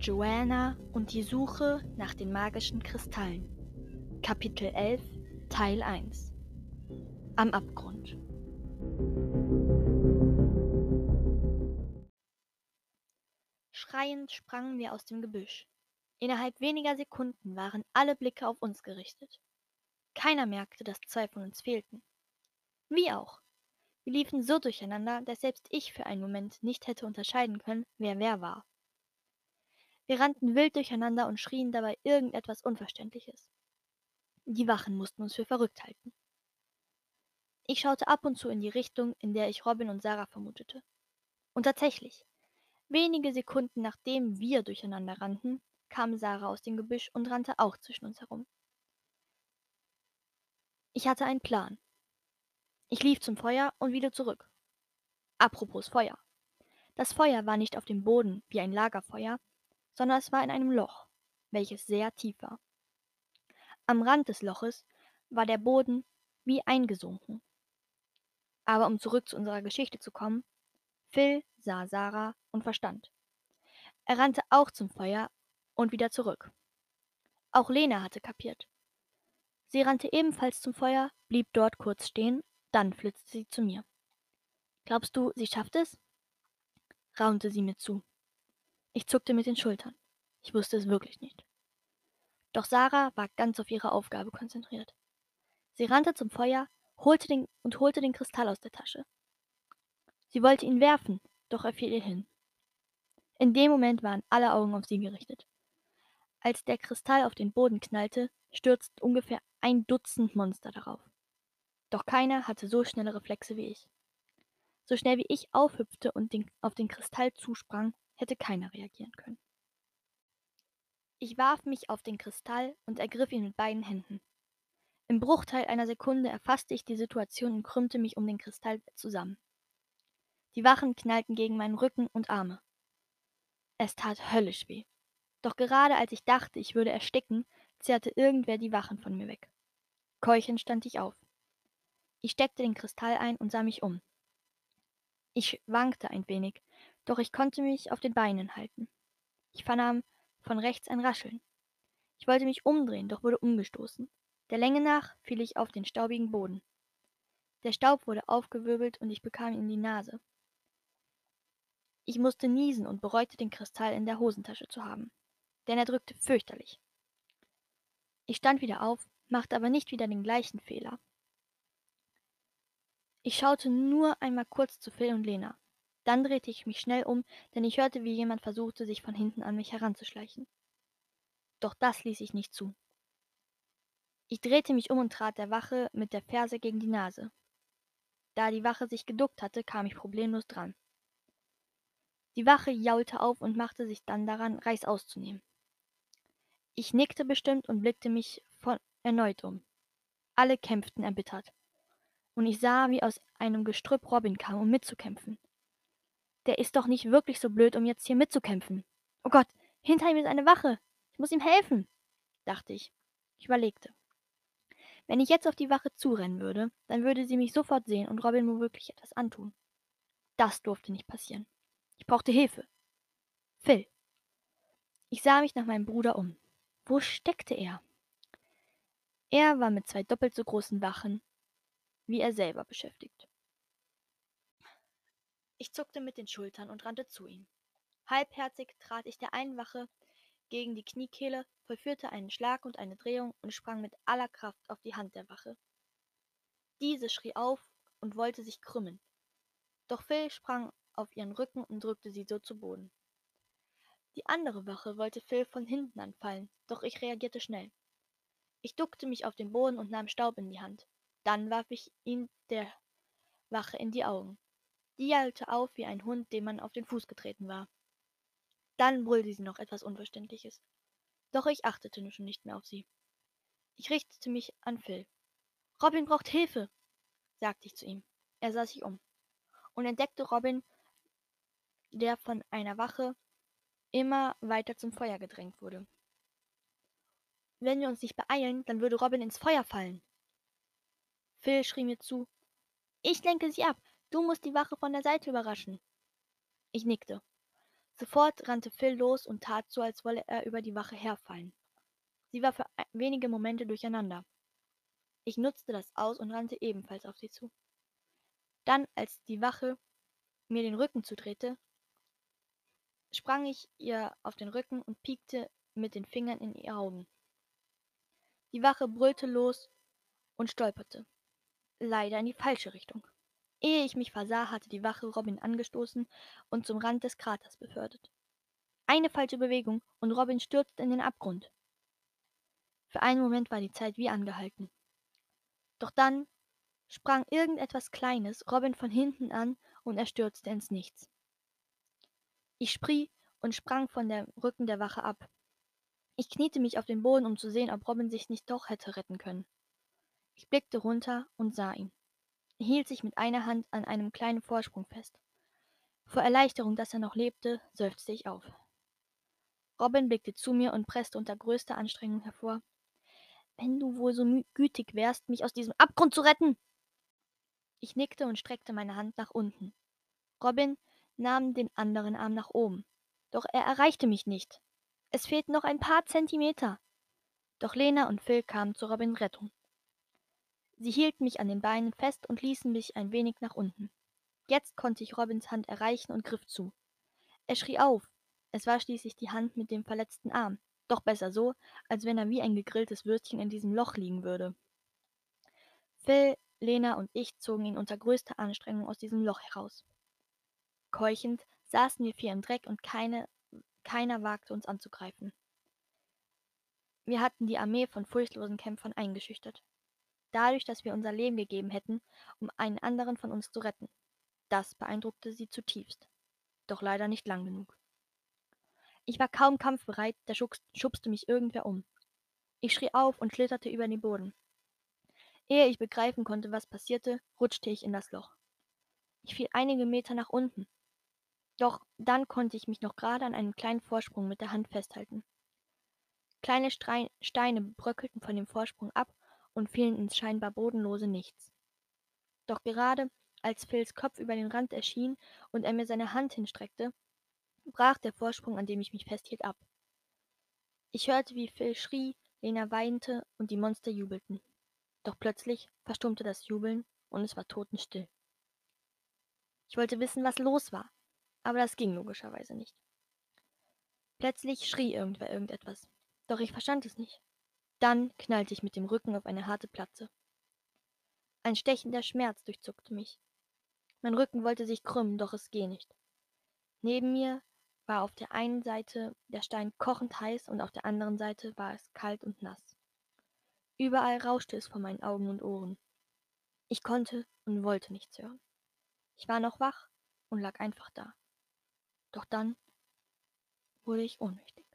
Joanna und die Suche nach den magischen Kristallen. Kapitel 11, Teil 1 Am Abgrund. Schreiend sprangen wir aus dem Gebüsch. Innerhalb weniger Sekunden waren alle Blicke auf uns gerichtet. Keiner merkte, dass zwei von uns fehlten. Wie auch. Wir liefen so durcheinander, dass selbst ich für einen Moment nicht hätte unterscheiden können, wer wer war. Wir rannten wild durcheinander und schrien dabei irgendetwas Unverständliches. Die Wachen mussten uns für verrückt halten. Ich schaute ab und zu in die Richtung, in der ich Robin und Sarah vermutete. Und tatsächlich, wenige Sekunden nachdem wir durcheinander rannten, kam Sarah aus dem Gebüsch und rannte auch zwischen uns herum. Ich hatte einen Plan. Ich lief zum Feuer und wieder zurück. Apropos Feuer. Das Feuer war nicht auf dem Boden wie ein Lagerfeuer, sondern es war in einem Loch, welches sehr tief war. Am Rand des Loches war der Boden wie eingesunken. Aber um zurück zu unserer Geschichte zu kommen, Phil sah Sarah und verstand. Er rannte auch zum Feuer und wieder zurück. Auch Lena hatte kapiert. Sie rannte ebenfalls zum Feuer, blieb dort kurz stehen, dann flitzte sie zu mir. Glaubst du, sie schafft es? raunte sie mir zu. Ich zuckte mit den Schultern. Ich wusste es wirklich nicht. Doch Sarah war ganz auf ihre Aufgabe konzentriert. Sie rannte zum Feuer, holte den und holte den Kristall aus der Tasche. Sie wollte ihn werfen, doch er fiel ihr hin. In dem Moment waren alle Augen auf sie gerichtet. Als der Kristall auf den Boden knallte, stürzten ungefähr ein Dutzend Monster darauf. Doch keiner hatte so schnelle Reflexe wie ich. So schnell wie ich aufhüpfte und den, auf den Kristall zusprang, hätte keiner reagieren können. Ich warf mich auf den Kristall und ergriff ihn mit beiden Händen. Im Bruchteil einer Sekunde erfasste ich die Situation und krümmte mich um den Kristall zusammen. Die Wachen knallten gegen meinen Rücken und Arme. Es tat höllisch weh. Doch gerade als ich dachte, ich würde ersticken, zerrte irgendwer die Wachen von mir weg. Keuchend stand ich auf. Ich steckte den Kristall ein und sah mich um. Ich wankte ein wenig, doch ich konnte mich auf den Beinen halten. Ich vernahm von rechts ein Rascheln. Ich wollte mich umdrehen, doch wurde umgestoßen. Der Länge nach fiel ich auf den staubigen Boden. Der Staub wurde aufgewirbelt und ich bekam ihn in die Nase. Ich musste niesen und bereute den Kristall in der Hosentasche zu haben, denn er drückte fürchterlich. Ich stand wieder auf, machte aber nicht wieder den gleichen Fehler. Ich schaute nur einmal kurz zu Phil und Lena. Dann drehte ich mich schnell um, denn ich hörte, wie jemand versuchte, sich von hinten an mich heranzuschleichen. Doch das ließ ich nicht zu. Ich drehte mich um und trat der Wache mit der Ferse gegen die Nase. Da die Wache sich geduckt hatte, kam ich problemlos dran. Die Wache jaulte auf und machte sich dann daran, Reis auszunehmen. Ich nickte bestimmt und blickte mich von erneut um. Alle kämpften erbittert. Und ich sah, wie aus einem Gestrüpp Robin kam, um mitzukämpfen. Der ist doch nicht wirklich so blöd, um jetzt hier mitzukämpfen. Oh Gott, hinter ihm ist eine Wache. Ich muss ihm helfen, dachte ich. Ich überlegte. Wenn ich jetzt auf die Wache zurennen würde, dann würde sie mich sofort sehen und Robin womöglich etwas antun. Das durfte nicht passieren. Ich brauchte Hilfe. Phil. Ich sah mich nach meinem Bruder um. Wo steckte er? Er war mit zwei doppelt so großen Wachen wie er selber beschäftigt. Ich zuckte mit den Schultern und rannte zu ihm. Halbherzig trat ich der einen Wache gegen die Kniekehle, vollführte einen Schlag und eine Drehung und sprang mit aller Kraft auf die Hand der Wache. Diese schrie auf und wollte sich krümmen. Doch Phil sprang auf ihren Rücken und drückte sie so zu Boden. Die andere Wache wollte Phil von hinten anfallen, doch ich reagierte schnell. Ich duckte mich auf den Boden und nahm Staub in die Hand. Dann warf ich ihn der Wache in die Augen. Die auf wie ein Hund, dem man auf den Fuß getreten war. Dann brüllte sie noch etwas Unverständliches. Doch ich achtete nun schon nicht mehr auf sie. Ich richtete mich an Phil. Robin braucht Hilfe, sagte ich zu ihm. Er sah sich um und entdeckte Robin, der von einer Wache immer weiter zum Feuer gedrängt wurde. Wenn wir uns nicht beeilen, dann würde Robin ins Feuer fallen. Phil schrie mir zu. Ich lenke sie ab. Du musst die Wache von der Seite überraschen. Ich nickte. Sofort rannte Phil los und tat so, als wolle er über die Wache herfallen. Sie war für wenige Momente durcheinander. Ich nutzte das aus und rannte ebenfalls auf sie zu. Dann, als die Wache mir den Rücken zudrehte, sprang ich ihr auf den Rücken und piekte mit den Fingern in ihre Augen. Die Wache brüllte los und stolperte, leider in die falsche Richtung. Ehe ich mich versah, hatte die Wache Robin angestoßen und zum Rand des Kraters befördert. Eine falsche Bewegung und Robin stürzte in den Abgrund. Für einen Moment war die Zeit wie angehalten. Doch dann sprang irgendetwas Kleines Robin von hinten an und er stürzte ins Nichts. Ich sprie und sprang von dem Rücken der Wache ab. Ich kniete mich auf den Boden, um zu sehen, ob Robin sich nicht doch hätte retten können. Ich blickte runter und sah ihn. Hielt sich mit einer Hand an einem kleinen Vorsprung fest. Vor Erleichterung, dass er noch lebte, seufzte ich auf. Robin blickte zu mir und presste unter größter Anstrengung hervor. Wenn du wohl so gütig wärst, mich aus diesem Abgrund zu retten. Ich nickte und streckte meine Hand nach unten. Robin nahm den anderen Arm nach oben. Doch er erreichte mich nicht. Es fehlten noch ein paar Zentimeter. Doch Lena und Phil kamen zu Robins Rettung. Sie hielten mich an den Beinen fest und ließen mich ein wenig nach unten. Jetzt konnte ich Robins Hand erreichen und griff zu. Er schrie auf. Es war schließlich die Hand mit dem verletzten Arm. Doch besser so, als wenn er wie ein gegrilltes Würstchen in diesem Loch liegen würde. Phil, Lena und ich zogen ihn unter größter Anstrengung aus diesem Loch heraus. Keuchend saßen wir vier im Dreck und keine, keiner wagte uns anzugreifen. Wir hatten die Armee von furchtlosen Kämpfern eingeschüchtert. Dadurch, dass wir unser Leben gegeben hätten, um einen anderen von uns zu retten. Das beeindruckte sie zutiefst. Doch leider nicht lang genug. Ich war kaum kampfbereit, da schubste mich irgendwer um. Ich schrie auf und schlitterte über den Boden. Ehe ich begreifen konnte, was passierte, rutschte ich in das Loch. Ich fiel einige Meter nach unten. Doch dann konnte ich mich noch gerade an einem kleinen Vorsprung mit der Hand festhalten. Kleine Steine bröckelten von dem Vorsprung ab und fielen ins scheinbar bodenlose Nichts. Doch gerade als Phils Kopf über den Rand erschien und er mir seine Hand hinstreckte, brach der Vorsprung, an dem ich mich festhielt, ab. Ich hörte, wie Phil schrie, Lena weinte und die Monster jubelten. Doch plötzlich verstummte das Jubeln und es war totenstill. Ich wollte wissen, was los war, aber das ging logischerweise nicht. Plötzlich schrie irgendwer irgendetwas, doch ich verstand es nicht. Dann knallte ich mit dem Rücken auf eine harte Platte. Ein stechender Schmerz durchzuckte mich. Mein Rücken wollte sich krümmen, doch es ging nicht. Neben mir war auf der einen Seite der Stein kochend heiß und auf der anderen Seite war es kalt und nass. Überall rauschte es vor meinen Augen und Ohren. Ich konnte und wollte nichts hören. Ich war noch wach und lag einfach da. Doch dann wurde ich ohnmächtig.